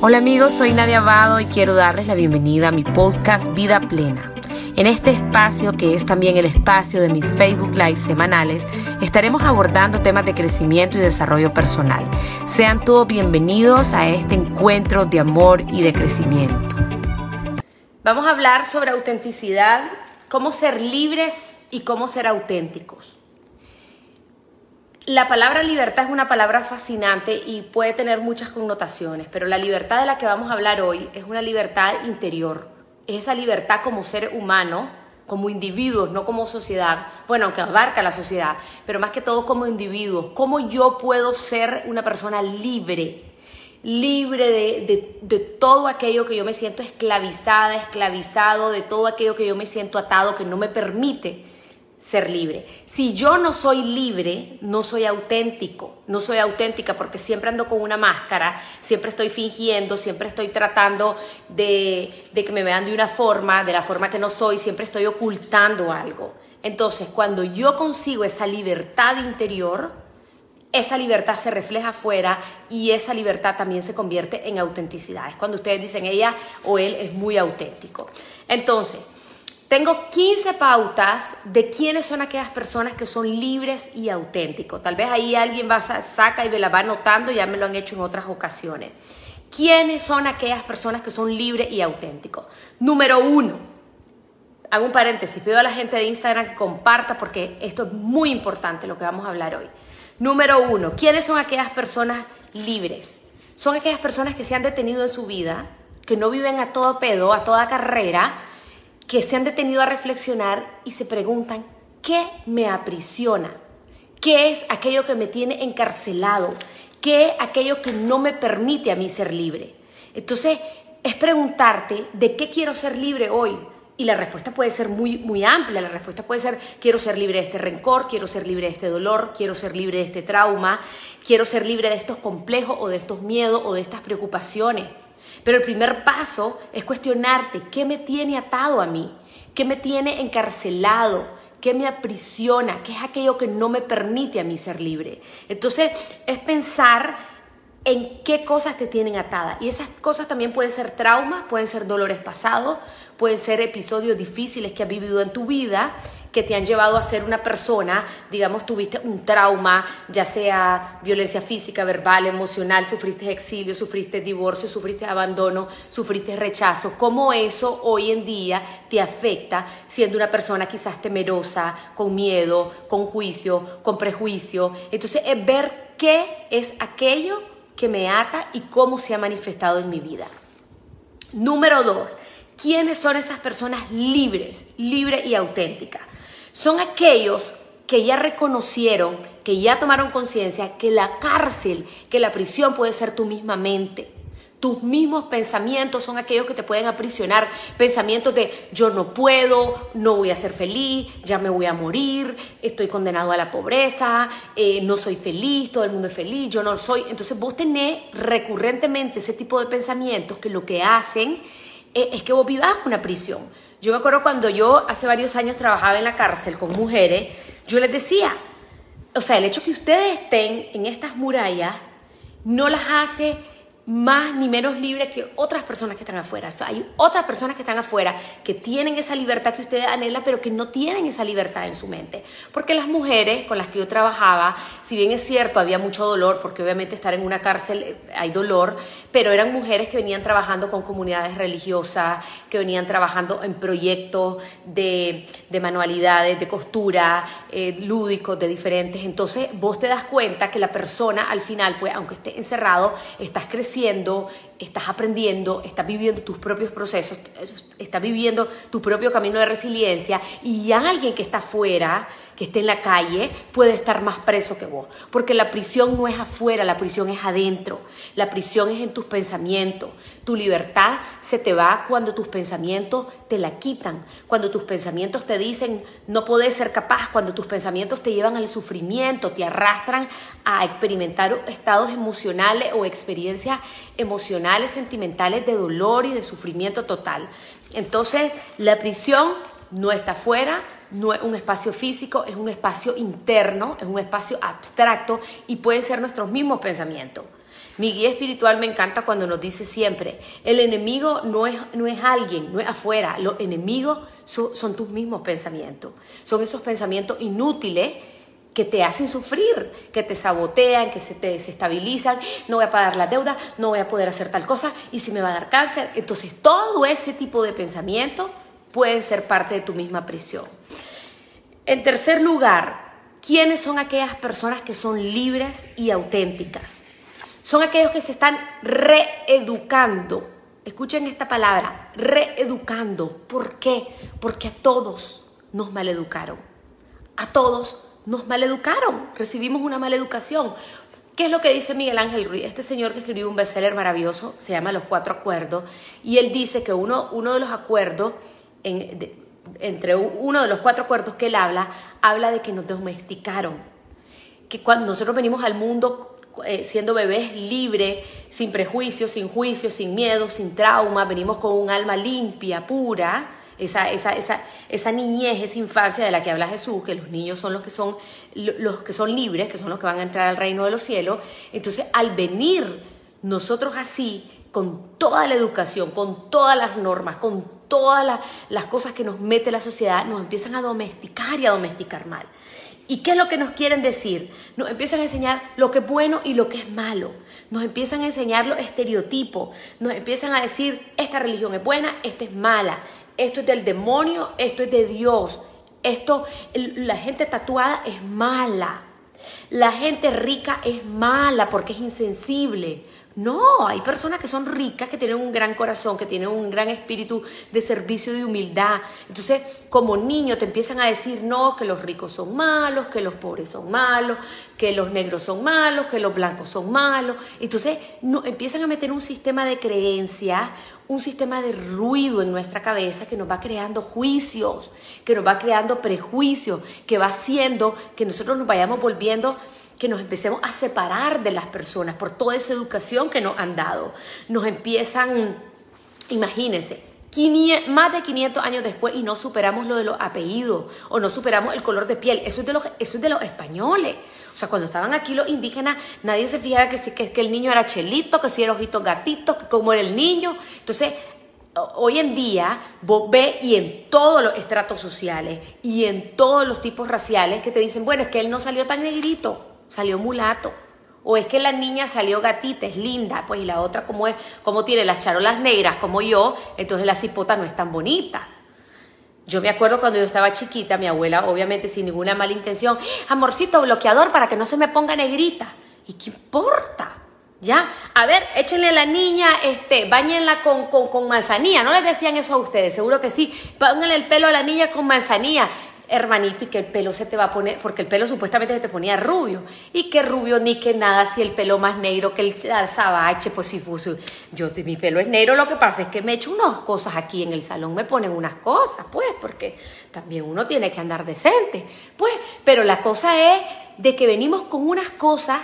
Hola amigos, soy Nadia Abado y quiero darles la bienvenida a mi podcast Vida Plena. En este espacio, que es también el espacio de mis Facebook Live semanales, estaremos abordando temas de crecimiento y desarrollo personal. Sean todos bienvenidos a este encuentro de amor y de crecimiento. Vamos a hablar sobre autenticidad, cómo ser libres y cómo ser auténticos. La palabra libertad es una palabra fascinante y puede tener muchas connotaciones, pero la libertad de la que vamos a hablar hoy es una libertad interior. Es esa libertad como ser humano, como individuos, no como sociedad. Bueno, aunque abarca la sociedad, pero más que todo como individuos. ¿Cómo yo puedo ser una persona libre? libre de, de, todo aquello que yo me siento esclavizada, esclavizado, de todo aquello que yo me siento atado, que no me permite ser libre. Si yo no soy libre, no soy auténtico, no soy auténtica porque siempre ando con una máscara, siempre estoy fingiendo, siempre estoy tratando de, que me vean de una forma, de la forma que no soy, siempre estoy ocultando algo. Entonces, cuando yo consigo esa libertad interior, esa libertad se refleja afuera y esa libertad también se convierte en autenticidad. Es cuando ustedes dicen ella o él es muy auténtico. Entonces, tengo 15 pautas de quiénes son aquellas personas que son libres y auténticos. Tal vez ahí alguien va, saca y me la va anotando, ya me lo han hecho en otras ocasiones. ¿Quiénes son aquellas personas que son libres y auténticos? Número uno, hago un paréntesis, pido a la gente de Instagram que comparta porque esto es muy importante lo que vamos a hablar hoy. Número uno, ¿quiénes son aquellas personas libres? Son aquellas personas que se han detenido en su vida, que no viven a todo pedo, a toda carrera, que se han detenido a reflexionar y se preguntan, ¿qué me aprisiona? ¿Qué es aquello que me tiene encarcelado? ¿Qué es aquello que no me permite a mí ser libre? Entonces, es preguntarte, ¿de qué quiero ser libre hoy? Y la respuesta puede ser muy, muy amplia. La respuesta puede ser, quiero ser libre de este rencor, quiero ser libre de este dolor, quiero ser libre de este trauma, quiero ser libre de estos complejos o de estos miedos o de estas preocupaciones. Pero el primer paso es cuestionarte qué me tiene atado a mí, qué me tiene encarcelado, qué me aprisiona, qué es aquello que no me permite a mí ser libre. Entonces es pensar en qué cosas te tienen atada. Y esas cosas también pueden ser traumas, pueden ser dolores pasados, pueden ser episodios difíciles que has vivido en tu vida que te han llevado a ser una persona, digamos, tuviste un trauma, ya sea violencia física, verbal, emocional, sufriste exilio, sufriste divorcio, sufriste abandono, sufriste rechazo, cómo eso hoy en día te afecta siendo una persona quizás temerosa, con miedo, con juicio, con prejuicio. Entonces es ver qué es aquello que me ata y cómo se ha manifestado en mi vida. Número dos, ¿quiénes son esas personas libres, libres y auténticas? Son aquellos que ya reconocieron, que ya tomaron conciencia que la cárcel, que la prisión puede ser tu misma mente. Tus mismos pensamientos son aquellos que te pueden aprisionar. Pensamientos de yo no puedo, no voy a ser feliz, ya me voy a morir, estoy condenado a la pobreza, eh, no soy feliz, todo el mundo es feliz, yo no soy. Entonces vos tenés recurrentemente ese tipo de pensamientos que lo que hacen es, es que vos vivas una prisión. Yo me acuerdo cuando yo hace varios años trabajaba en la cárcel con mujeres, yo les decía, o sea, el hecho que ustedes estén en estas murallas no las hace más ni menos libre que otras personas que están afuera. hay otras personas que están afuera que tienen esa libertad que ustedes anhelan, pero que no tienen esa libertad en su mente. Porque las mujeres con las que yo trabajaba, si bien es cierto, había mucho dolor, porque obviamente estar en una cárcel eh, hay dolor, pero eran mujeres que venían trabajando con comunidades religiosas, que venían trabajando en proyectos de, manualidades, de costura, eh, lúdicos, de diferentes. Entonces vos te das cuenta que la persona al final, pues aunque esté encerrado, estás creciendo estás aprendiendo, estás viviendo tus propios procesos, estás viviendo tu propio camino de resiliencia y alguien que está afuera, que esté en la calle, puede estar más preso que vos. Porque la prisión no es afuera, la prisión es adentro. La prisión es en tus pensamientos. Tu libertad se te va cuando tus pensamientos te la quitan, cuando tus pensamientos te dicen no podés ser capaz, cuando tus pensamientos te llevan al sufrimiento, te arrastran a experimentar estados emocionales o experiencias emocionales, sentimentales de dolor y de sufrimiento total. Entonces, la prisión no está afuera, no es un espacio físico, es un espacio interno, es un espacio abstracto y pueden ser nuestros mismos pensamientos. Mi guía espiritual me encanta cuando nos dice siempre, el enemigo no es, no es alguien, no es afuera, los enemigos son, son tus mismos pensamientos, son esos pensamientos inútiles que te hacen sufrir, que te sabotean, que se te desestabilizan, no voy a pagar la deuda, no voy a poder hacer tal cosa, y si me va a dar cáncer. Entonces, todo ese tipo de pensamientos pueden ser parte de tu misma prisión. En tercer lugar, ¿quiénes son aquellas personas que son libres y auténticas? Son aquellos que se están reeducando. Escuchen esta palabra, reeducando. ¿Por qué? Porque a todos nos maleducaron. A todos nos maleducaron, recibimos una maleducación. ¿Qué es lo que dice Miguel Ángel Ruiz? Este señor que escribió un bestseller maravilloso, se llama Los Cuatro Acuerdos, y él dice que uno, uno de los acuerdos, entre uno de los cuatro acuerdos que él habla, habla de que nos domesticaron, que cuando nosotros venimos al mundo eh, siendo bebés libres, sin prejuicios, sin juicios, sin miedo, sin trauma, venimos con un alma limpia, pura, esa, esa, esa, esa niñez, esa infancia de la que habla Jesús, que los niños son los que son, los que son libres, que son los que van a entrar al reino de los cielos. Entonces, al venir nosotros así, con toda la educación, con todas las normas, con todas las, cosas que nos mete la sociedad, nos empiezan a domesticar y a domesticar mal. ¿Y qué es lo que nos quieren decir? Nos empiezan a enseñar lo que es bueno y lo que es malo. Nos empiezan a enseñar los estereotipos. Nos empiezan a decir, esta religión es buena, esta es mala esto es del demonio, esto es de Dios. Esto, la gente tatuada es mala. La gente rica es mala porque es insensible. No, hay personas que son ricas, que tienen un gran corazón, que tienen un gran espíritu de servicio, de humildad. Entonces, como niño te empiezan a decir, no, que los ricos son malos, que los pobres son malos, que los negros son malos, que los blancos son malos. Entonces, no, empiezan a meter un sistema de creencias, un sistema de ruido en nuestra cabeza que nos va creando juicios, que nos va creando prejuicios, que va haciendo que nosotros nos vayamos volviendo que nos empecemos a separar de las personas por toda esa educación que nos han dado. Nos empiezan, imagínense, más de 500 años después y no superamos lo de los apellidos o no superamos el color de piel. Eso es de los, eso es de los españoles. O sea, cuando estaban aquí los indígenas, nadie se fijaba que, que, el niño era chelito, que si era ojito gatito, que cómo era el niño. Entonces, hoy en día vos ves y en todos los estratos sociales y en todos los tipos raciales que te dicen, bueno, es que él no salió tan negrito salió mulato. O es que la niña salió gatita, es linda, pues y la otra como es, como tiene las charolas negras como yo, entonces la cipota no es tan bonita. Yo me acuerdo cuando yo estaba chiquita, mi abuela, obviamente sin ninguna mala intención, amorcito bloqueador para que no se me ponga negrita. ¿Y qué importa? ¿Ya? A ver, échenle a la niña, este, bañenla con, con, con manzanilla. ¿No les decían eso a ustedes? Seguro que sí. Pónganle el pelo a la niña con manzanilla hermanito, y que el pelo se te va a poner, porque el pelo supuestamente se te ponía rubio, y que rubio ni que nada, si el pelo más negro que el sabache, pues si puso, yo, mi pelo es negro, lo que pasa es que me echo unas cosas aquí en el salón, me ponen unas cosas, pues, porque también uno tiene que andar decente, pues, pero la cosa es de que venimos con unas cosas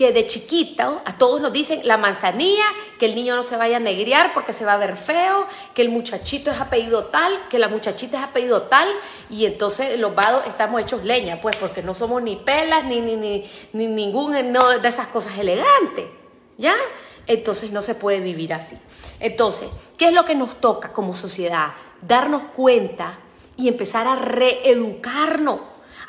que de chiquita a todos nos dicen la manzanilla, que el niño no se vaya a negriar porque se va a ver feo, que el muchachito es apellido tal, que la muchachita es apellido tal, y entonces los vados estamos hechos leña, pues porque no somos ni pelas ni, ni, ni, ni ningún de esas cosas elegantes, ¿ya? Entonces no se puede vivir así. Entonces, ¿qué es lo que nos toca como sociedad? Darnos cuenta y empezar a reeducarnos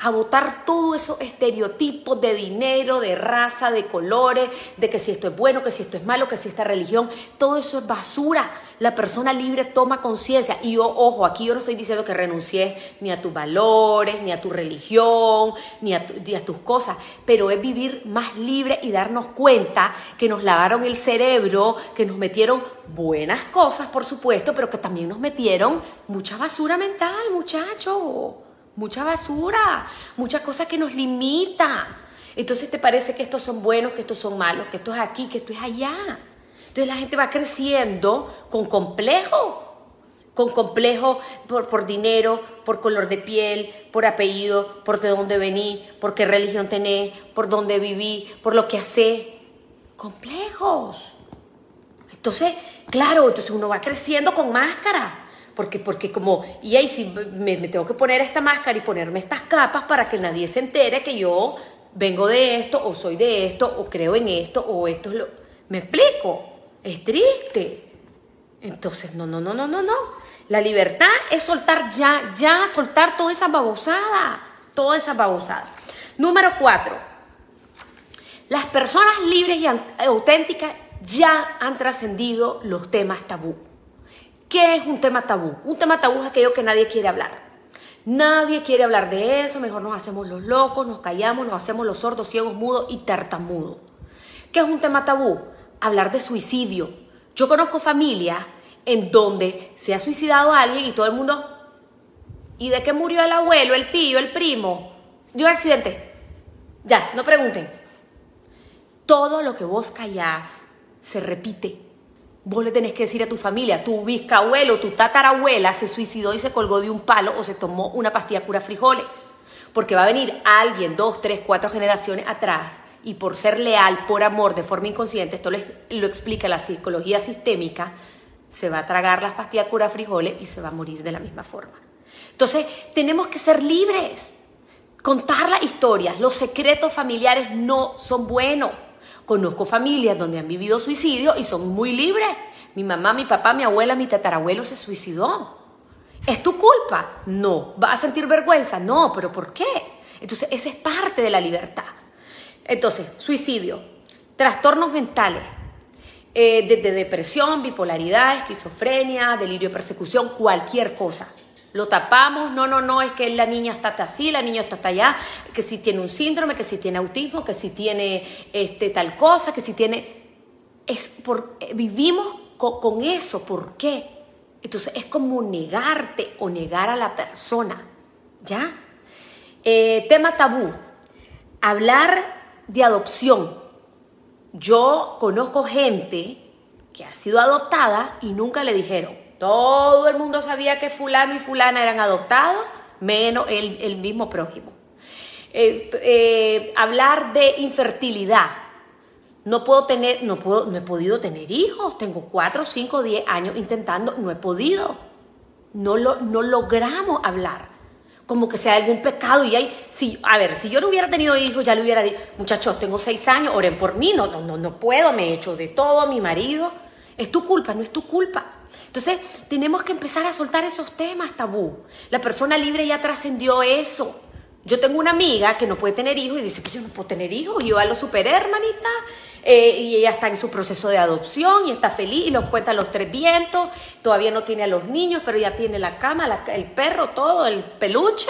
a votar todos esos estereotipos de dinero, de raza, de colores, de que si esto es bueno, que si esto es malo, que si esta religión, todo eso es basura. La persona libre toma conciencia. Y yo, ojo, aquí yo no estoy diciendo que renuncies ni a tus valores, ni a tu religión, ni a, ni a tus cosas, pero es vivir más libre y darnos cuenta que nos lavaron el cerebro, que nos metieron buenas cosas, por supuesto, pero que también nos metieron mucha basura mental, muchachos mucha basura, muchas cosas que nos limita. Entonces te parece que estos son buenos, que estos son malos, que esto es aquí, que esto es allá. Entonces la gente va creciendo con complejo, con complejo por, por, dinero, por color de piel, por apellido, por de dónde vení, por qué religión tenés, por dónde viví, por lo que hace. Complejos. Entonces, claro, entonces uno va creciendo con máscara. Porque, porque como, y ahí si me, tengo que poner esta máscara y ponerme estas capas para que nadie se entere que yo vengo de esto, o soy de esto, o creo en esto, o esto es lo... ¿Me explico? Es triste. Entonces, no, no, no, no, no, no. La libertad es soltar ya, ya, soltar toda esa babosada, toda esa babosada. Número cuatro, las personas libres y auténticas ya han trascendido los temas tabú. ¿Qué es un tema tabú? Un tema tabú es aquello que nadie quiere hablar. Nadie quiere hablar de eso, mejor nos hacemos los locos, nos callamos, nos hacemos los sordos, ciegos, mudos y tartamudos. ¿Qué es un tema tabú? Hablar de suicidio. Yo conozco familias en donde se ha suicidado alguien y todo el mundo, ¿y de qué murió el abuelo, el tío, el primo? Dio accidente. Ya, no pregunten. Todo lo que vos callás se repite. Vos le tenés que decir a tu familia, tu bisabuelo, tu tatarabuela se suicidó y se colgó de un palo o se tomó una pastilla cura frijoles. Porque va a venir alguien, dos, tres, cuatro generaciones atrás y por ser leal, por amor, de forma inconsciente, esto lo explica la psicología sistémica, se va a tragar las pastillas cura frijoles y se va a morir de la misma forma. Entonces, tenemos que ser libres. Contar las historias, los secretos familiares no son buenos. Conozco familias donde han vivido suicidio y son muy libres. Mi mamá, mi papá, mi abuela, mi tatarabuelo se suicidó. ¿Es tu culpa? No. ¿Vas a sentir vergüenza? No, pero ¿por qué? Entonces, esa es parte de la libertad. Entonces, suicidio, trastornos mentales, eh, desde depresión, bipolaridad, esquizofrenia, delirio de persecución, cualquier cosa. Lo tapamos, no, no, no, es que la niña está así, la niña está allá, que si tiene un síndrome, que si tiene autismo, que si tiene este, tal cosa, que si tiene... Es por, eh, vivimos con, eso, ¿por qué? Entonces es como negarte o negar a la persona, ¿ya? Eh, tema tabú, hablar de adopción, yo conozco gente que ha sido adoptada y nunca le dijeron. Todo el mundo sabía que fulano y fulana eran adoptados, menos el, mismo prójimo. Eh, eh, hablar de infertilidad. No puedo tener, no puedo, no he podido tener hijos. Tengo 4, 5, 10 años intentando, no he podido. No, lo, no logramos hablar como que sea algún pecado y hay, si, a ver, si yo no hubiera tenido hijos, ya le hubiera dicho, muchachos, tengo seis años, oren por mí, no, no, no, no puedo, me he hecho de todo, mi marido, es tu culpa, no es tu culpa. Entonces, tenemos que empezar a soltar esos temas tabú. La persona libre ya trascendió eso. Yo tengo una amiga que no puede tener hijos y dice, que yo no puedo tener hijos, y yo a lo superé, hermanita, eh, y ella está en su proceso de adopción y está feliz y nos cuenta los tres vientos, todavía no tiene a los niños, pero ya tiene la cama, el perro, todo, el peluche.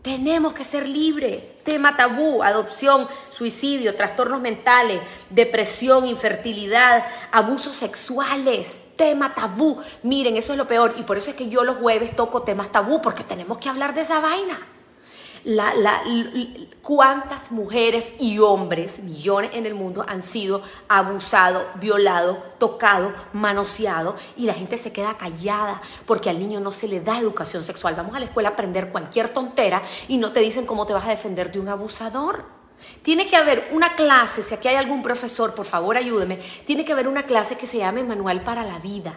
Tenemos que ser libres. Tema tabú, adopción, suicidio, trastornos mentales, depresión, infertilidad, abusos sexuales. Tema tabú. Miren, eso es lo peor. Y por eso es que yo los jueves toco temas tabú, porque tenemos que hablar de esa vaina la, la, cuántas mujeres y hombres, millones en el mundo, han sido abusados, violados, tocados, manoseados y la gente se queda callada porque al niño no se le da educación sexual. Vamos a la escuela a aprender cualquier tontera y no te dicen cómo te vas a defender de un abusador. Tiene que haber una clase, si aquí hay algún profesor, por favor ayúdeme, tiene que haber una clase que se llame Manual para la Vida.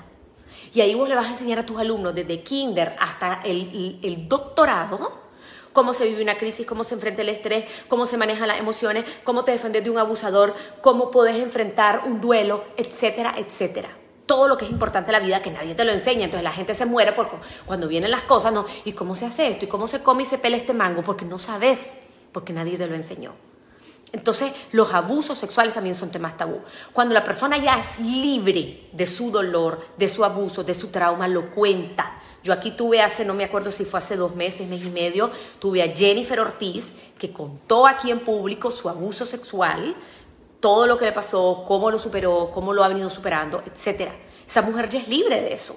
Y ahí vos le vas a enseñar a tus alumnos desde kinder hasta el, doctorado cómo se vive una crisis, cómo se enfrenta el estrés, cómo se manejan las emociones, cómo te defendes de un abusador, cómo puedes enfrentar un duelo, etcétera, etcétera. Todo lo que es importante en la vida que nadie te lo enseña. Entonces la gente se muere porque cuando vienen las cosas, no, ¿y cómo se hace esto? ¿Y cómo se come y se pela este mango? Porque no sabes, porque nadie te lo enseñó. Entonces, los abusos sexuales también son temas tabú. Cuando la persona ya es libre de su dolor, de su abuso, de su trauma, lo cuenta, yo aquí tuve hace, no me acuerdo si fue hace dos meses, mes y medio, tuve a Jennifer Ortiz que contó aquí en público su abuso sexual, todo lo que le pasó, cómo lo superó, cómo lo ha venido superando, etc. Esa mujer ya es libre de eso.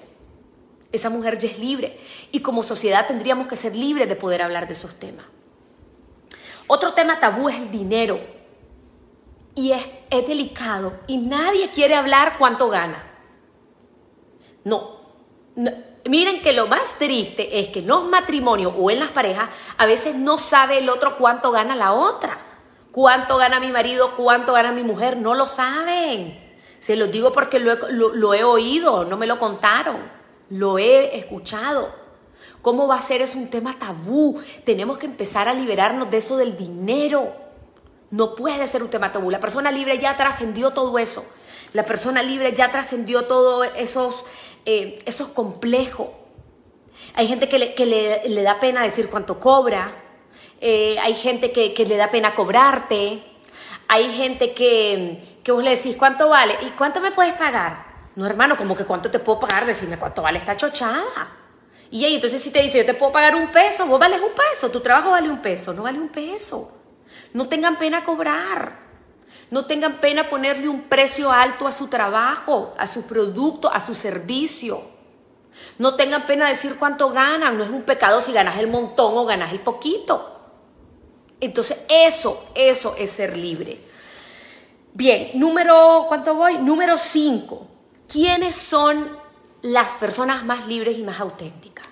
Esa mujer ya es libre. Y como sociedad tendríamos que ser libres de poder hablar de esos temas. Otro tema tabú es el dinero. Y es, es delicado. Y nadie quiere hablar cuánto gana. No, Miren que lo más triste es que en los matrimonios o en las parejas a veces no sabe el otro cuánto gana la otra. Cuánto gana mi marido, cuánto gana mi mujer, no lo saben. Se los digo porque lo lo he oído, no me lo contaron, lo he escuchado. ¿Cómo va a ser? Es un tema tabú. Tenemos que empezar a liberarnos de eso del dinero. No puede ser un tema tabú. La persona libre ya trascendió todo eso. La persona libre ya trascendió todos esos, eh, esos complejos. Hay gente que, le, da pena decir cuánto cobra. Eh, hay gente que, le da pena cobrarte. Hay gente que, que vos le decís cuánto vale y cuánto me puedes pagar. No, hermano, como que cuánto te puedo pagar, decirme cuánto vale esta chochada. Y entonces si te dice, yo te puedo pagar un peso, vos vales un peso, tu trabajo vale un peso, no vale un peso. No tengan pena cobrar. No tengan pena ponerle un precio alto a su trabajo, a su producto, a su servicio. No tengan pena decir cuánto ganan. No es un pecado si ganas el montón o ganas el poquito. Entonces, eso, eso es ser libre. Bien, número, ¿cuánto voy? Número 5. ¿Quiénes son las personas más libres y más auténticas?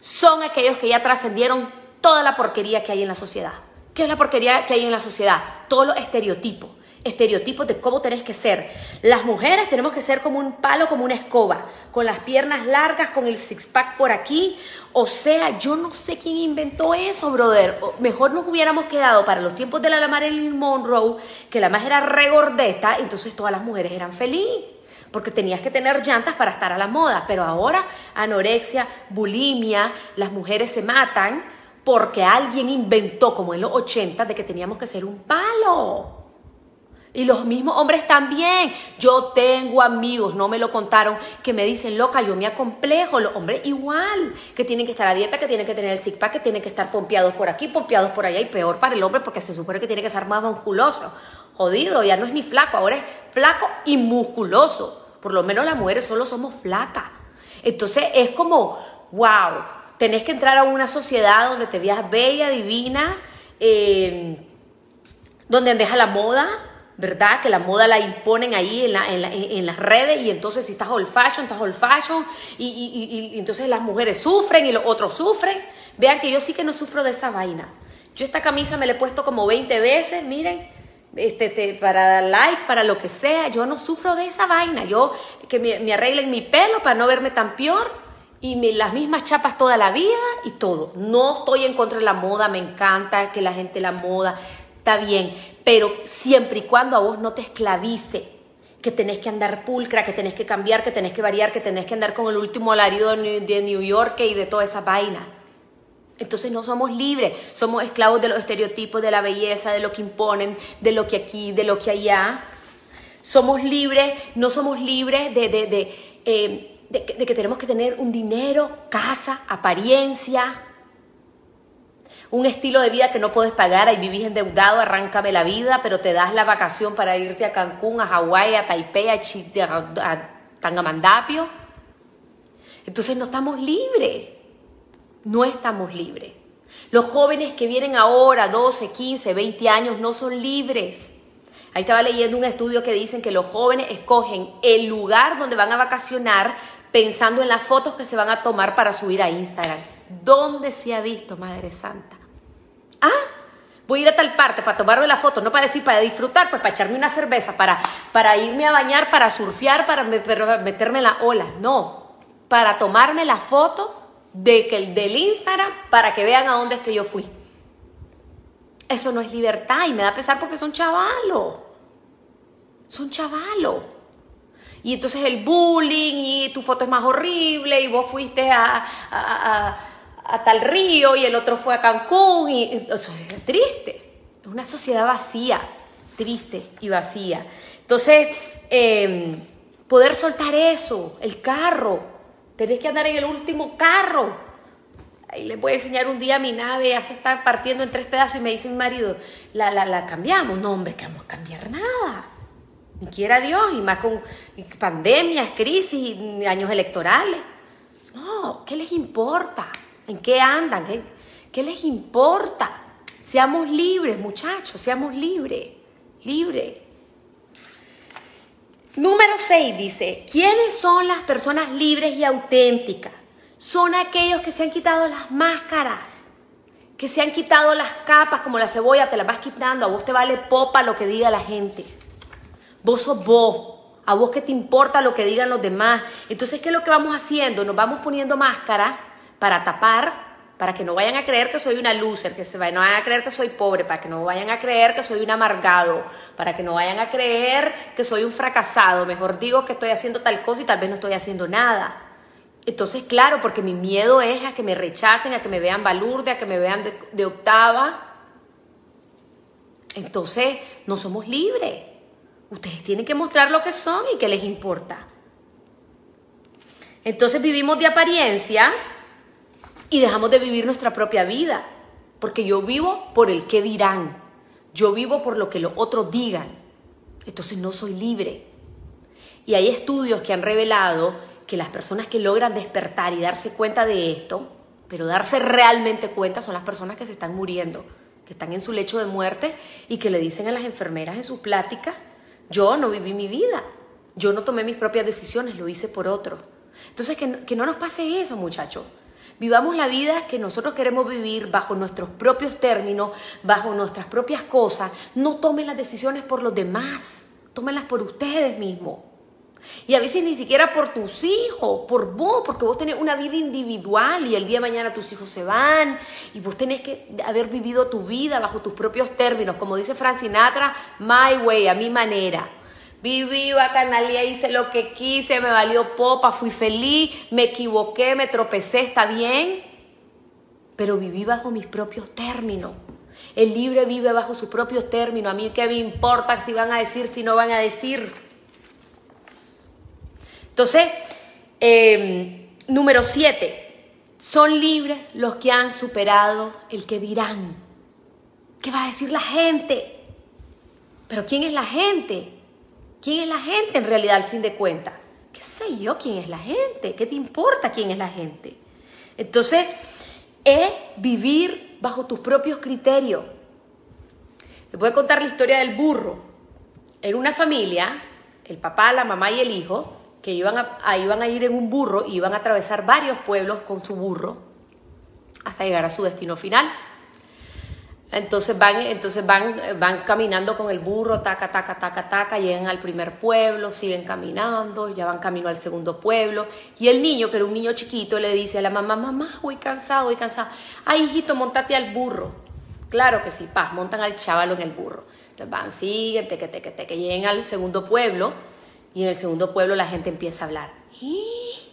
Son aquellos que ya trascendieron toda la porquería que hay en la sociedad. ¿Qué es la porquería que hay en la sociedad? Todos los estereotipos estereotipos de cómo tenés que ser. Las mujeres tenemos que ser como un palo, como una escoba, con las piernas largas, con el six-pack por aquí. O sea, yo no sé quién inventó eso, brother. Mejor nos hubiéramos quedado para los tiempos de la Marilyn Monroe, que la más era regordeta, entonces todas las mujeres eran felices. Porque tenías que tener llantas para estar a la moda. Pero ahora, anorexia, bulimia, las mujeres se matan porque alguien inventó, como en los 80, de que teníamos que ser un palo. Y los mismos hombres también. Yo tengo amigos, no me lo contaron, que me dicen, loca, yo me acomplejo. Los hombres igual, que tienen que estar a dieta, que tienen que tener el six pack, que tienen que estar pompeados por aquí, pompeados por allá. Y peor para el hombre porque se supone que tiene que ser más musculoso. Jodido, ya no es ni flaco, ahora es flaco y musculoso. Por lo menos las mujeres solo somos flacas. Entonces es como, wow, tenés que entrar a una sociedad donde te veas bella, divina, eh, donde deja la moda ¿verdad? Que la moda la imponen ahí en, las redes y entonces si estás old fashion, estás old fashion y, entonces las mujeres sufren y los otros sufren. Vean que yo sí que no sufro de esa vaina. Yo esta camisa me la he puesto como 20 veces, miren, este, para live, para lo que sea. Yo no sufro de esa vaina. Yo que me, arreglen mi pelo para no verme tan peor y las mismas chapas toda la vida y todo. No estoy en contra de la moda, me encanta que la gente la moda, está bien, pero siempre y cuando a vos no te esclavice, que tenés que andar pulcra, que tenés que cambiar, que tenés que variar, que tenés que andar con el último alarido de New York y de toda esa vaina. Entonces no somos libres, somos esclavos de los estereotipos, de la belleza, de lo que imponen, de lo que aquí, de lo que allá. Somos libres, no somos libres de, de, de, eh, de que tenemos que tener un dinero, casa, apariencia, un estilo de vida que no puedes pagar, ahí vivís endeudado, arráncame la vida, pero te das la vacación para irte a Cancún, a Hawái, a Taipei, a, a Tangamandapio. Entonces no estamos libres, no estamos libres. Los jóvenes que vienen ahora, 12, 15, 20 años, no son libres. Ahí estaba leyendo un estudio que dicen que los jóvenes escogen el lugar donde van a vacacionar pensando en las fotos que se van a tomar para subir a Instagram. ¿Dónde se ha visto, Madre Santa? Ah, voy a ir a tal parte para tomarme la foto, no para decir, para disfrutar, pues para echarme una cerveza, para, para irme a bañar, para surfear, para, meterme en la ola. No, para tomarme la foto de que, del Instagram para que vean a dónde es que yo fui. Eso no es libertad y me da pesar porque son chavalos. Son chavalos. Y entonces el bullying y tu foto es más horrible y vos fuiste a a tal río y el otro fue a Cancún y eso es triste. Es una sociedad vacía, triste y vacía. Entonces, em, poder soltar eso, el carro, tenés que andar en el último carro. Ahí les voy a enseñar un día mi nave, ya se está partiendo en tres pedazos y me dice mi marido, la, la, la cambiamos. No, hombre, que vamos a cambiar nada. Ni quiera Dios, y más con pandemias, crisis, años electorales. No, ¿qué les importa? ¿En qué andan? ¿Qué, les importa? Seamos libres, muchachos, seamos libres, libres. Número 6 dice, ¿quiénes son las personas libres y auténticas? Son aquellos que se han quitado las máscaras, que se han quitado las capas como la cebolla, te las vas quitando, a vos te vale popa lo que diga la gente. Vos sos vos, a vos que te importa lo que digan los demás. Entonces, ¿qué es lo que vamos haciendo? Nos vamos poniendo máscaras para tapar para que no vayan a creer que soy una loser, que se vayan, no vayan a creer que soy pobre, para que no vayan a creer que soy un amargado, para que no vayan a creer que soy un fracasado. Mejor digo que estoy haciendo tal cosa y tal vez no estoy haciendo nada. Entonces, claro, porque mi miedo es a que me rechacen, a que me vean balurde, a que me vean de, de octava. Entonces, no somos libres. Ustedes tienen que mostrar lo que son y qué les importa. Entonces vivimos de apariencias y dejamos de vivir nuestra propia vida, porque yo vivo por el que dirán, yo vivo por lo que los otros digan, entonces no soy libre. Y hay estudios que han revelado que las personas que logran despertar y darse cuenta de esto, pero darse realmente cuenta son las personas que se están muriendo, que están en su lecho de muerte y que le dicen a las enfermeras en sus pláticas, yo no viví mi vida, yo no tomé mis propias decisiones, lo hice por otro. Entonces, que que no nos pase eso, muchachos. Vivamos la vida que nosotros queremos vivir bajo nuestros propios términos, bajo nuestras propias cosas. No tomen las decisiones por los demás, tómenlas por ustedes mismos. Y a veces ni siquiera por tus hijos, por vos, porque vos tenés una vida individual y el día de mañana tus hijos se van y vos tenés que haber vivido tu vida bajo tus propios términos, como dice Frank Sinatra, my way, a mi manera. Viví, bacanalía, hice lo que quise, me valió popa, fui feliz, me equivoqué, me tropecé, está bien, pero viví bajo mis propios términos. El libre vive bajo sus propios términos. A mí qué me importa si van a decir, si no van a decir. Entonces, em, número siete, son libres los que han superado el que dirán. ¿Qué va a decir la gente? Pero ¿quién es la gente? ¿Quién es la gente en realidad al fin de cuentas? ¿Qué sé yo quién es la gente? ¿Qué te importa quién es la gente? Entonces, es vivir bajo tus propios criterios. Les voy a contar la historia del burro. En una familia, el papá, la mamá y el hijo, que iban a, iban a ir en un burro y iban a atravesar varios pueblos con su burro hasta llegar a su destino final. Entonces van, entonces van, van caminando con el burro, taca, taca, taca, taca, llegan al primer pueblo, siguen caminando, ya van camino al segundo pueblo. Y el niño, que era un niño chiquito, le dice a la mamá, mamá, voy cansado, voy cansado. Ay, hijito, montate al burro. Claro que sí, paz, montan al chavalo en el burro. Entonces van, siguen, teque, teque, teque, llegan al segundo pueblo y en el segundo pueblo la gente empieza a hablar.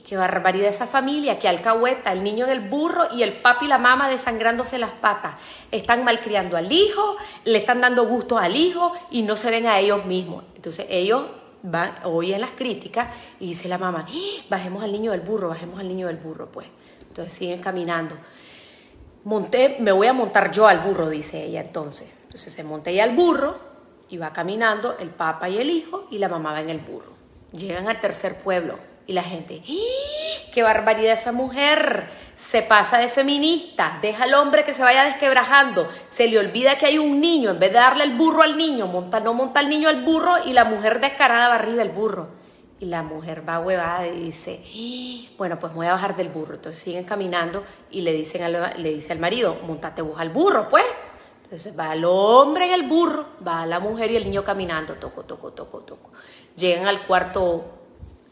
¡Qué barbaridad esa familia! ¡Qué alcahueta! El niño en el burro y el papi y la mamá desangrándose las patas. Están malcriando al hijo, le están dando gusto al hijo y no se ven a ellos mismos. Entonces ellos van, oyen las críticas y dice la mamá, bajemos al niño del burro, bajemos al niño del burro, pues. Entonces siguen caminando. Monté, me voy a montar yo al burro, dice ella entonces. Entonces se monta ella al burro y va caminando el papá y el hijo y la mamá va en el burro. Llegan al tercer pueblo y la gente, ¡Ah! ¡qué barbaridad esa mujer! Se pasa de feminista, deja al hombre que se vaya desquebrajando, se le olvida que hay un niño, en vez de darle el burro al niño, monta, no monta el niño al burro y la mujer descarada va arriba el burro. Y la mujer va huevada y dice, ¡Ah! bueno, pues voy a bajar del burro. Entonces siguen caminando y le, dicen le dice al marido, montate vos al burro, pues. Entonces va el hombre en el burro, va la mujer y el niño caminando, toco, toco, toco, toco. Llegan al cuarto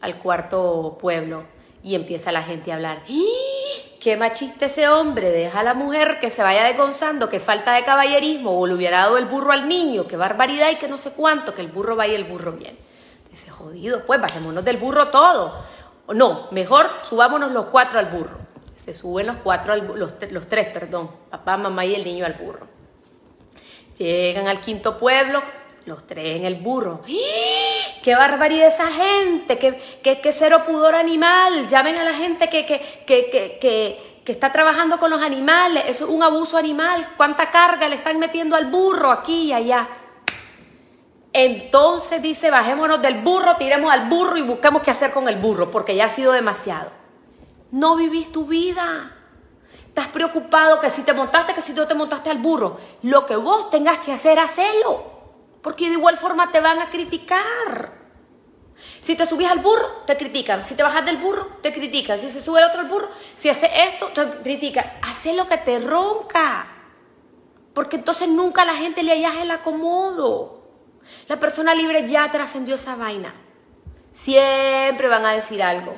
al cuarto pueblo y empieza la gente a hablar. ¡Qué machista ese hombre! Deja a la mujer que se vaya desgonzando, que falta de caballerismo, o le hubiera dado el burro al niño, qué barbaridad y que no sé cuánto, que el burro va y el burro viene. Dice, jodido, pues bajémonos del burro todo. No, mejor subámonos los cuatro al burro. Se suben los cuatro, los, los tres, perdón, papá, mamá y el niño al burro. Llegan al quinto pueblo, los tres en el burro. ¡Ah! ¡Qué barbaridad esa gente! ¡Qué, qué, cero pudor animal! Llamen a la gente que, que, que, que, está trabajando con los animales. Eso es un abuso animal. ¿Cuánta carga le están metiendo al burro aquí y allá? Entonces dice, bajémonos del burro, tiremos al burro y busquemos qué hacer con el burro, porque ya ha sido demasiado. No vivís tu vida. Estás preocupado que si te montaste, que si tú te montaste al burro. Lo que vos tengas que hacer, hacelo porque de igual forma te van a criticar. Si te subís al burro, te critican. Si te bajas del burro, te critican. Si se sube el otro al burro, si hace esto, te critican. Haz lo que te ronca. Porque entonces nunca a la gente le hallas el acomodo. La persona libre ya trascendió esa vaina. Siempre van a decir algo.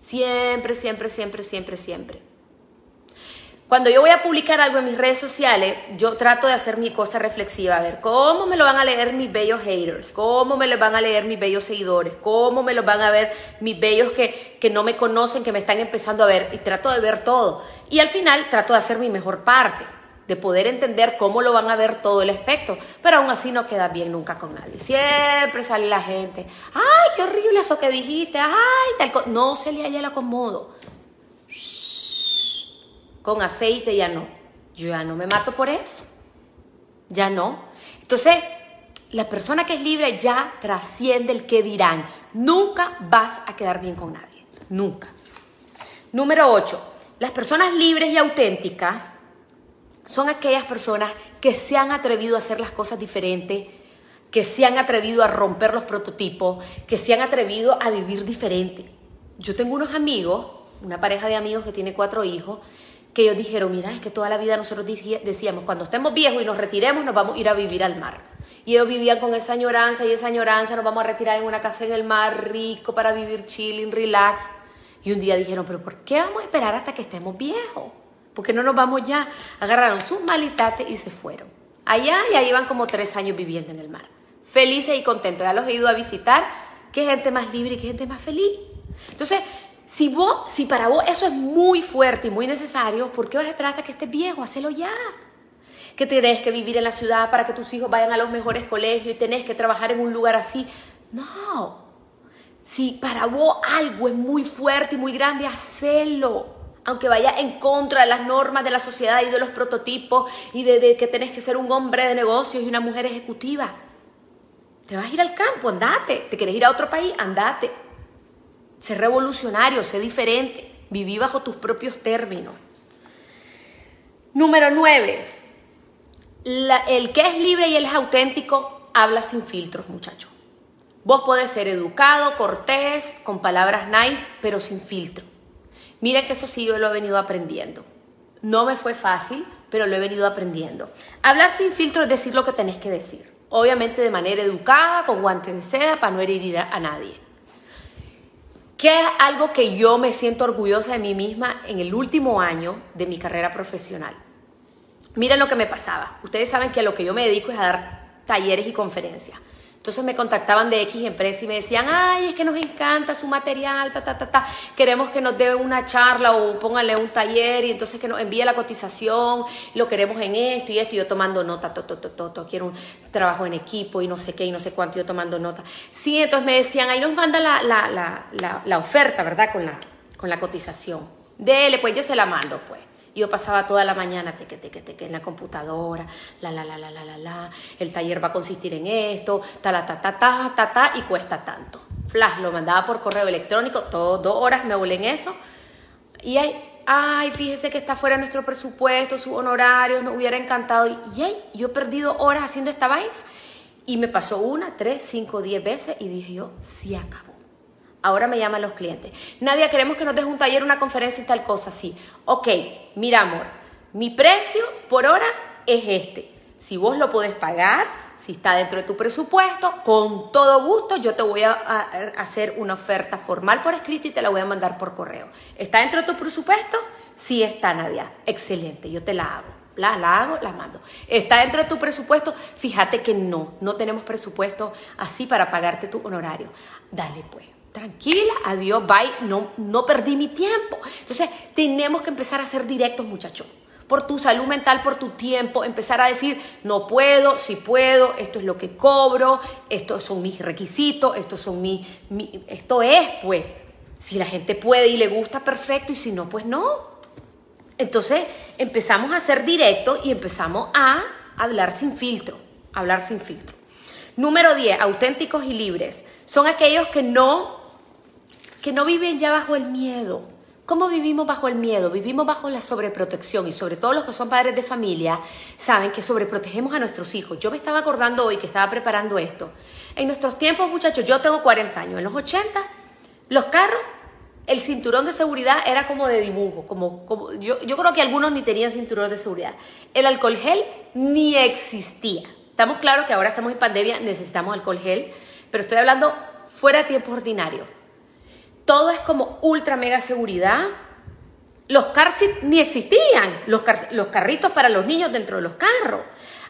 Siempre, siempre, siempre, siempre, siempre. Cuando yo voy a publicar algo en mis redes sociales, yo trato de hacer mi cosa reflexiva, a ver cómo me lo van a leer mis bellos haters, cómo me lo van a leer mis bellos seguidores, cómo me lo van a ver mis bellos que, que no me conocen, que me están empezando a ver, y trato de ver todo. Y al final trato de hacer mi mejor parte, de poder entender cómo lo van a ver todo el espectro, pero aún así no queda bien nunca con nadie. Siempre sale la gente, ay, qué horrible eso que dijiste, ay, tal No se le haya el acomodo con aceite, ya no. Yo ya no me mato por eso. Ya no. Entonces, la persona que es libre ya trasciende el que dirán. Nunca vas a quedar bien con nadie. Nunca. Número 8. Las personas libres y auténticas son aquellas personas que se han atrevido a hacer las cosas diferentes, que se han atrevido a romper los prototipos, que se han atrevido a vivir diferente. Yo tengo unos amigos, una pareja de amigos que tiene cuatro hijos, que ellos dijeron, mira, es que toda la vida nosotros decíamos, cuando estemos viejos y nos retiremos, nos vamos a ir a vivir al mar. Y ellos vivían con esa añoranza y esa añoranza, nos vamos a retirar en una casa en el mar rico para vivir chilling, relax. Y un día dijeron, pero ¿por qué vamos a esperar hasta que estemos viejos? Porque no nos vamos ya. Agarraron sus malitates y se fueron. Allá y ahí van como tres años viviendo en el mar. Felices y contentos. Ya los he ido a visitar. Qué gente más libre y qué gente más feliz. Entonces, si, vos, si para vos eso es muy fuerte y muy necesario, ¿por qué vas a esperar hasta que estés viejo? Hacelo ya. Que tenés que vivir en la ciudad para que tus hijos vayan a los mejores colegios y tenés que trabajar en un lugar así. No. Si para vos algo es muy fuerte y muy grande, hacelo. Aunque vaya en contra de las normas de la sociedad y de los prototipos y de, que tenés que ser un hombre de negocios y una mujer ejecutiva. Te vas a ir al campo, andate. ¿Te querés ir a otro país? Andate. Sé revolucionario, sé diferente, viví bajo tus propios términos. Número 9. el que es libre y el es auténtico habla sin filtros, muchachos. Vos podés ser educado, cortés, con palabras nice, pero sin filtro. Mira que eso sí yo lo he venido aprendiendo. No me fue fácil, pero lo he venido aprendiendo. Hablar sin filtro es decir lo que tenés que decir. Obviamente de manera educada, con guantes de seda, para no herir a nadie que es algo que yo me siento orgullosa de mí misma en el último año de mi carrera profesional. Miren lo que me pasaba. Ustedes saben que a lo que yo me dedico es a dar talleres y conferencias. Entonces me contactaban de X empresa y me decían, ay, es que nos encanta su material, ta, ta, ta, ta. Queremos que nos dé una charla o pónganle un taller y entonces que nos envíe la cotización, lo queremos en esto y esto, y yo tomando nota, to, to, to, to, quiero un trabajo en equipo y no sé qué y no sé cuánto, yo tomando nota. Sí, entonces me decían, ahí nos manda la, la, la, la, oferta, ¿verdad? Con la, con la cotización. Dele, pues yo se la mando, pues. Yo pasaba toda la mañana teque, teque, teque, en la computadora, la, la, la, la, la, la, la, el taller va a consistir en esto, ta, la, ta, ta, ta, ta, ta, y cuesta tanto. Flash, lo mandaba por correo electrónico, todo, dos horas me volé en eso. Y ay, ay, fíjese que está fuera nuestro presupuesto, su honorario, nos hubiera encantado. Y ay, yo he perdido horas haciendo esta vaina. Y me pasó una, tres, cinco, diez veces y dije yo, sí acabó. Ahora me llaman los clientes. Nadia, queremos que nos deje un taller, una conferencia y tal cosa. Sí. Ok, mira, amor, mi precio por hora es este. Si vos lo podés pagar, si está dentro de tu presupuesto, con todo gusto yo te voy a, hacer una oferta formal por escrito y te la voy a mandar por correo. ¿Está dentro de tu presupuesto? Sí está, Nadia. Excelente, yo te la hago. La, la hago, la mando. ¿Está dentro de tu presupuesto? Fíjate que no, no tenemos presupuesto así para pagarte tu honorario. Dale pues tranquila, adiós, bye, no, no perdí mi tiempo. Entonces, tenemos que empezar a ser directos, muchachos. Por tu salud mental, por tu tiempo, empezar a decir, no puedo, si puedo, esto es lo que cobro, estos son mis requisitos, estos son mi, mi, esto es, pues, si la gente puede y le gusta, perfecto, y si no, pues no. Entonces, empezamos a ser directos y empezamos a hablar sin filtro, hablar sin filtro. Número 10, auténticos y libres. Son aquellos que no que no viven ya bajo el miedo. ¿Cómo vivimos bajo el miedo? Vivimos bajo la sobreprotección y sobre todo los que son padres de familia saben que sobreprotegemos a nuestros hijos. Yo me estaba acordando hoy que estaba preparando esto. En nuestros tiempos, muchachos, yo tengo 40 años. En los 80, los carros, el cinturón de seguridad era como de dibujo. Como, como yo, yo creo que algunos ni tenían cinturón de seguridad. El alcohol gel ni existía. Estamos claros que ahora estamos en pandemia, necesitamos alcohol gel, pero estoy hablando fuera de tiempos ordinarios todo es como ultra mega seguridad. Los car ni existían, los, carritos para los niños dentro de los carros.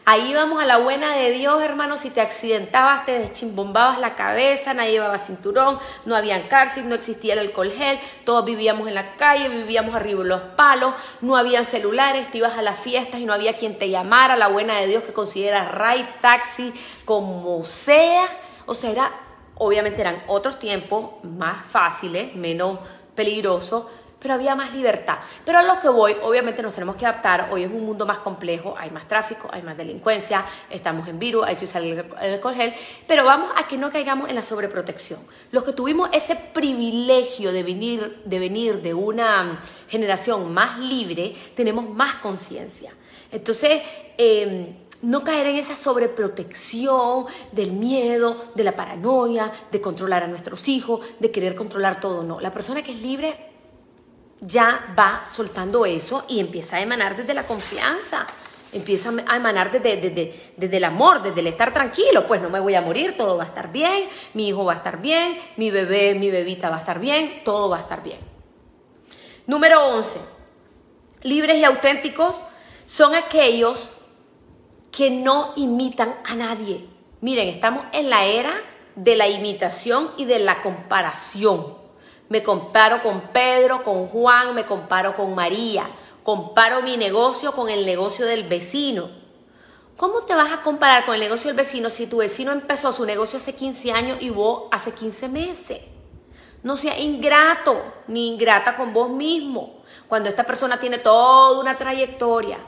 Ahí íbamos a la buena de Dios, hermano, si te accidentabas, te deschimbombabas la cabeza, nadie llevaba cinturón, no había cárcel, no existía el alcohol gel, todos vivíamos en la calle, vivíamos arriba de los palos, no habían celulares, te ibas a las fiestas y no había quien te llamara, la buena de Dios que considera ride, taxi, como sea. O sea, era, obviamente eran otros tiempos más fáciles, menos peligrosos, pero había más libertad. Pero a lo que voy, obviamente nos tenemos que adaptar, hoy es un mundo más complejo, hay más tráfico, hay más delincuencia, estamos en virus, hay que usar el alcohol pero vamos a que no caigamos en la sobreprotección. Los que tuvimos ese privilegio de venir de, venir de una generación más libre, tenemos más conciencia. Entonces, em, no caer en esa sobreprotección del miedo, de la paranoia, de controlar a nuestros hijos, de querer controlar todo. No, la persona que es libre ya va soltando eso y empieza a emanar desde la confianza, empieza a emanar desde, desde, el amor, desde el estar tranquilo, pues no me voy a morir, todo va a estar bien, mi hijo va a estar bien, mi bebé, mi bebita va a estar bien, todo va a estar bien. Número 11. Libres y auténticos son aquellos que no imitan a nadie. Miren, estamos en la era de la imitación y de la comparación. Me comparo con Pedro, con Juan, me comparo con María. Comparo mi negocio con el negocio del vecino. ¿Cómo te vas a comparar con el negocio del vecino si tu vecino empezó su negocio hace 15 años y vos hace 15 meses? No sea ingrato ni ingrata con vos mismo. Cuando esta persona tiene toda una trayectoria.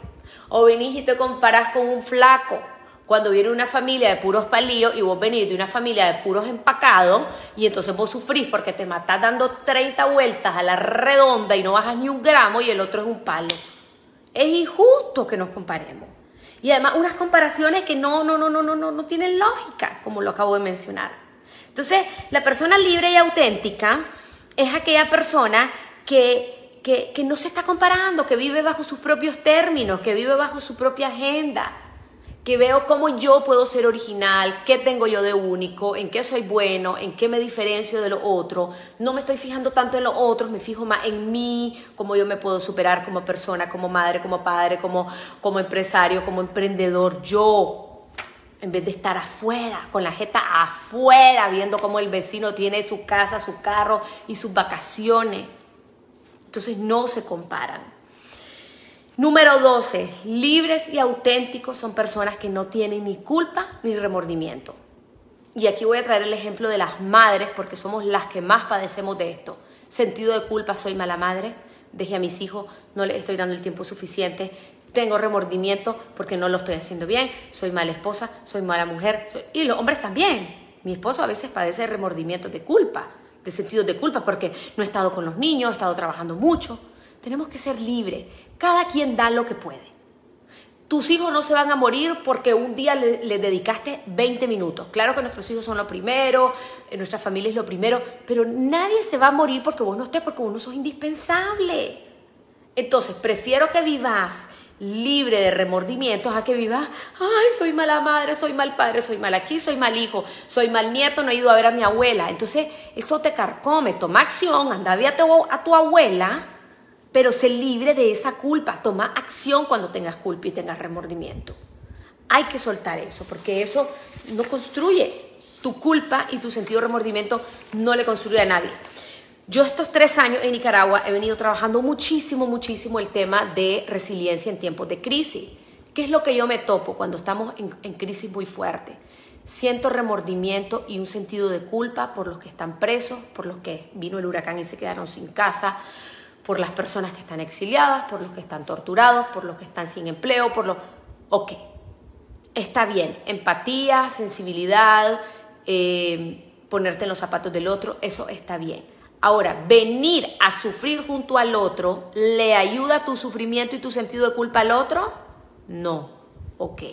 O venís y te comparás con un flaco cuando viene una familia de puros palillos y vos venís de una familia de puros empacados y entonces vos sufrís porque te matás dando 30 vueltas a la redonda y no bajas ni un gramo y el otro es un palo. Es injusto que nos comparemos. Y además unas comparaciones que no, no, no, no, no, no, no tienen lógica, como lo acabo de mencionar. Entonces, la persona libre y auténtica es aquella persona que, que, no se está comparando, que vive bajo sus propios términos, que vive bajo su propia agenda que veo cómo yo puedo ser original, qué tengo yo de único, en qué soy bueno, en qué me diferencio de lo otro. No me estoy fijando tanto en los otros, me fijo más en mí, cómo yo me puedo superar como persona, como madre, como padre, como, como empresario, como emprendedor. Yo, en vez de estar afuera, con la jeta afuera, viendo cómo el vecino tiene su casa, su carro y sus vacaciones. Entonces no se comparan. Número 12, libres y auténticos son personas que no tienen ni culpa ni remordimiento. Y aquí voy a traer el ejemplo de las madres porque somos las que más padecemos de esto. Sentido de culpa, soy mala madre, dejé a mis hijos, no les estoy dando el tiempo suficiente, tengo remordimiento porque no lo estoy haciendo bien, soy mala esposa, soy mala mujer, y los hombres también. Mi esposo a veces padece de remordimiento, de culpa, de sentido de culpa porque no he estado con los niños, he estado trabajando mucho. Tenemos que ser libres. Cada quien da lo que puede. Tus hijos no se van a morir porque un día les le dedicaste 20 minutos. Claro que nuestros hijos son lo primero, eh, nuestra familia es lo primero, pero nadie se va a morir porque vos no estés, porque vos no sos indispensable. Entonces, prefiero que vivas libre de remordimientos a que vivas, ay, soy mala madre, soy mal padre, soy mal aquí, soy mal hijo, soy mal nieto, no he ido a ver a mi abuela. Entonces, eso te carcome, toma acción, anda a tu, a tu abuela pero sé libre de esa culpa. Toma acción cuando tengas culpa y tengas remordimiento. Hay que soltar eso, porque eso no construye tu culpa y tu sentido de remordimiento, no le construye a nadie. Yo estos tres años en Nicaragua he venido trabajando muchísimo, muchísimo el tema de resiliencia en tiempos de crisis. ¿Qué es lo que yo me topo cuando estamos en, crisis muy fuerte? Siento remordimiento y un sentido de culpa por los que están presos, por los que vino el huracán y se quedaron sin casa, por las personas que están exiliadas, por los que están torturados, por los que están sin empleo, por los... Ok, está bien, empatía, sensibilidad, eh, ponerte en los zapatos del otro, eso está bien. Ahora, venir a sufrir junto al otro, ¿le ayuda tu sufrimiento y tu sentido de culpa al otro? No, ok.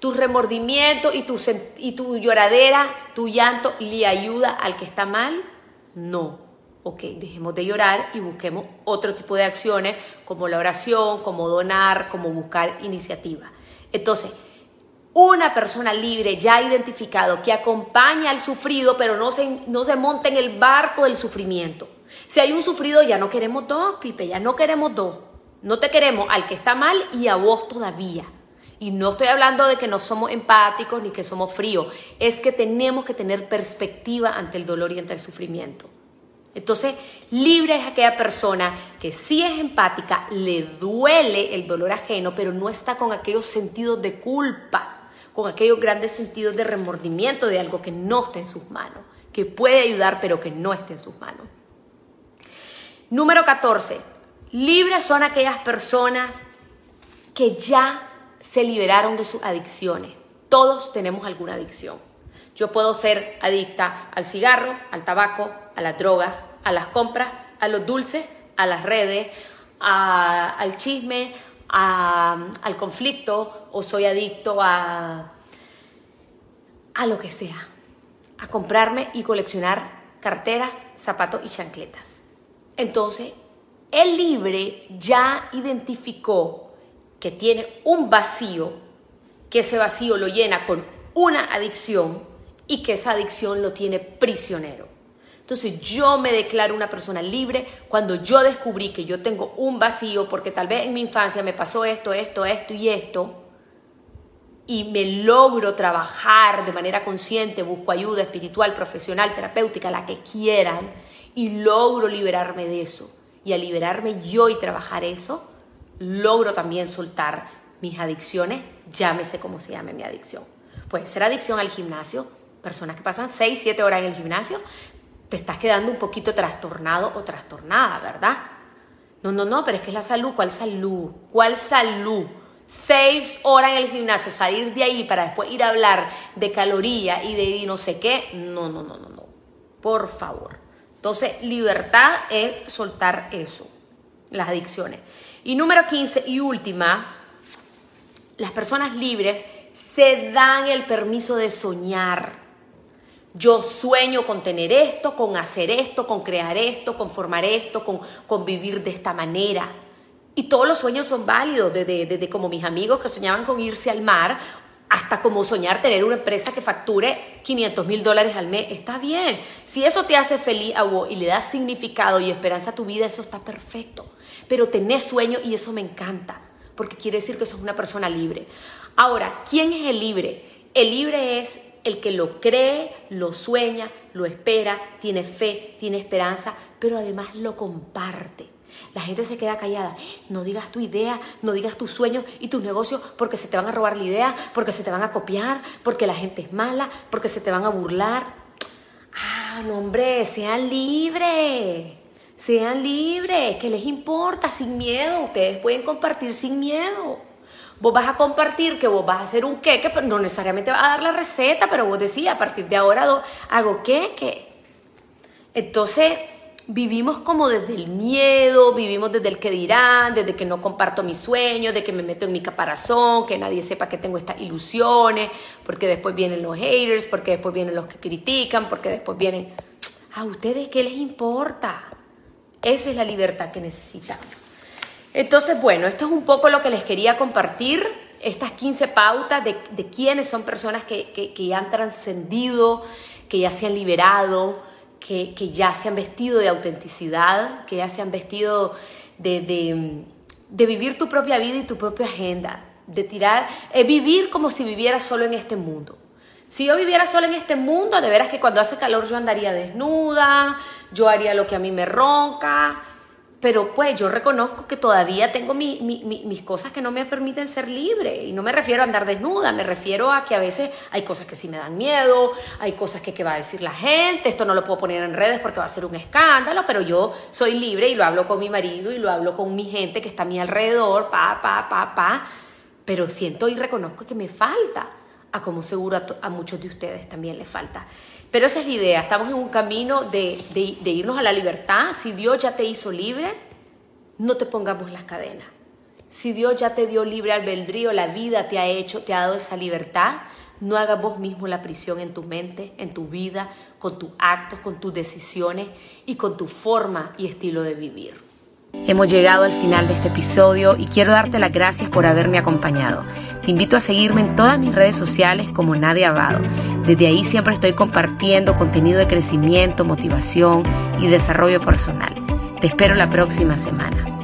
Tu remordimiento y tu, y tu lloradera, tu llanto, ¿le ayuda al que está mal? No ok, dejemos de llorar y busquemos otro tipo de acciones como la oración, como donar, como buscar iniciativa. Entonces, una persona libre ya identificado que acompaña al sufrido, pero no se, no se monta en el barco del sufrimiento. Si hay un sufrido, ya no queremos dos, Pipe, ya no queremos dos. No te queremos al que está mal y a vos todavía. Y no estoy hablando de que no somos empáticos ni que somos fríos, es que tenemos que tener perspectiva ante el dolor y ante el sufrimiento. Entonces, libre es aquella persona que sí es empática, le duele el dolor ajeno, pero no está con aquellos sentidos de culpa, con aquellos grandes sentidos de remordimiento de algo que no está en sus manos, que puede ayudar, pero que no está en sus manos. Número 14. Libres son aquellas personas que ya se liberaron de sus adicciones. Todos tenemos alguna adicción. Yo puedo ser adicta al cigarro, al tabaco, a la droga, a las compras, a los dulces, a las redes, al chisme, al conflicto, o soy adicto a, a lo que sea, a comprarme y coleccionar carteras, zapatos y chancletas. Entonces, el libre ya identificó que tiene un vacío, que ese vacío lo llena con una adicción y que esa adicción lo tiene prisionero. Entonces yo me declaro una persona libre cuando yo descubrí que yo tengo un vacío porque tal vez en mi infancia me pasó esto, esto, esto y esto y me logro trabajar de manera consciente, busco ayuda espiritual, profesional, terapéutica, la que quieran y logro liberarme de eso. Y al liberarme yo y trabajar eso, logro también soltar mis adicciones, llámese como se llame mi adicción. Puede ser adicción al gimnasio, personas que pasan 6, 7 horas en el gimnasio, te estás quedando un poquito trastornado o trastornada, ¿verdad? No, no, no, pero es que es la salud. ¿Cuál salud? ¿Cuál salud? Seis horas en el gimnasio, salir de ahí para después ir a hablar de caloría y de no sé qué. No, no, no, no, no. Por favor. Entonces, libertad es soltar eso, las adicciones. Y número 15 y última, las personas libres se dan el permiso de soñar. Yo sueño con tener esto, con hacer esto, con crear esto, con formar esto, con, con vivir de esta manera. Y todos los sueños son válidos, desde, desde como mis amigos que soñaban con irse al mar hasta como soñar tener una empresa que facture 500 mil dólares al mes. Está bien. Si eso te hace feliz a y le da significado y esperanza a tu vida, eso está perfecto pero tenés sueño y eso me encanta, porque quiere decir que sos una persona libre. Ahora, ¿quién es el libre? El libre es el que lo cree, lo sueña, lo espera, tiene fe, tiene esperanza, pero además lo comparte. La gente se queda callada. No digas tu idea, no digas tus sueños y tus negocios porque se te van a robar la idea, porque se te van a copiar, porque la gente es mala, porque se te van a burlar. Ah, no, hombre, sean libres. Sean libres, que les importa, sin miedo. Ustedes pueden compartir sin miedo. Vos vas a compartir que vos vas a hacer un queque, pero no necesariamente vas a dar la receta, pero vos decís, a partir de ahora hago queque. Entonces, vivimos como desde el miedo, vivimos desde el que dirán, desde que no comparto mis sueños, de que me meto en mi caparazón, que nadie sepa que tengo estas ilusiones, porque después vienen los haters, porque después vienen los que critican, porque después vienen... ¿A ustedes qué les importa? Esa es la libertad que necesitamos. Entonces, bueno, esto es un poco lo que les quería compartir, estas 15 pautas de, quiénes son personas que, ya han trascendido, que ya se han liberado, que, ya se han vestido de autenticidad, que ya se han vestido de, vivir tu propia vida y tu propia agenda, de tirar, es vivir como si viviera solo en este mundo. Si yo viviera solo en este mundo, de veras que cuando hace calor yo andaría desnuda, yo haría lo que a mí me ronca, pero pues yo reconozco que todavía tengo mis cosas que no me permiten ser libre. Y no me refiero a andar desnuda, me refiero a que a veces hay cosas que sí me dan miedo, hay cosas que, va a decir la gente, esto no lo puedo poner en redes porque va a ser un escándalo, pero yo soy libre y lo hablo con mi marido y lo hablo con mi gente que está a mi alrededor, pa, pa, pa, pa. Pero siento y reconozco que me falta, a como seguro a, a muchos de ustedes también les falta. Pero esa es la idea, estamos en un camino de, irnos a la libertad. Si Dios ya te hizo libre, no te pongamos las cadenas. Si Dios ya te dio libre albedrío, la vida te ha hecho, te ha dado esa libertad, no hagas vos mismo la prisión en tu mente, en tu vida, con tus actos, con tus decisiones y con tu forma y estilo de vivir. Hemos llegado al final de este episodio y quiero darte las gracias por haberme acompañado. Te invito a seguirme en todas mis redes sociales como Nadia Abado. Desde ahí siempre estoy compartiendo contenido de crecimiento, motivación y desarrollo personal. Te espero la próxima semana.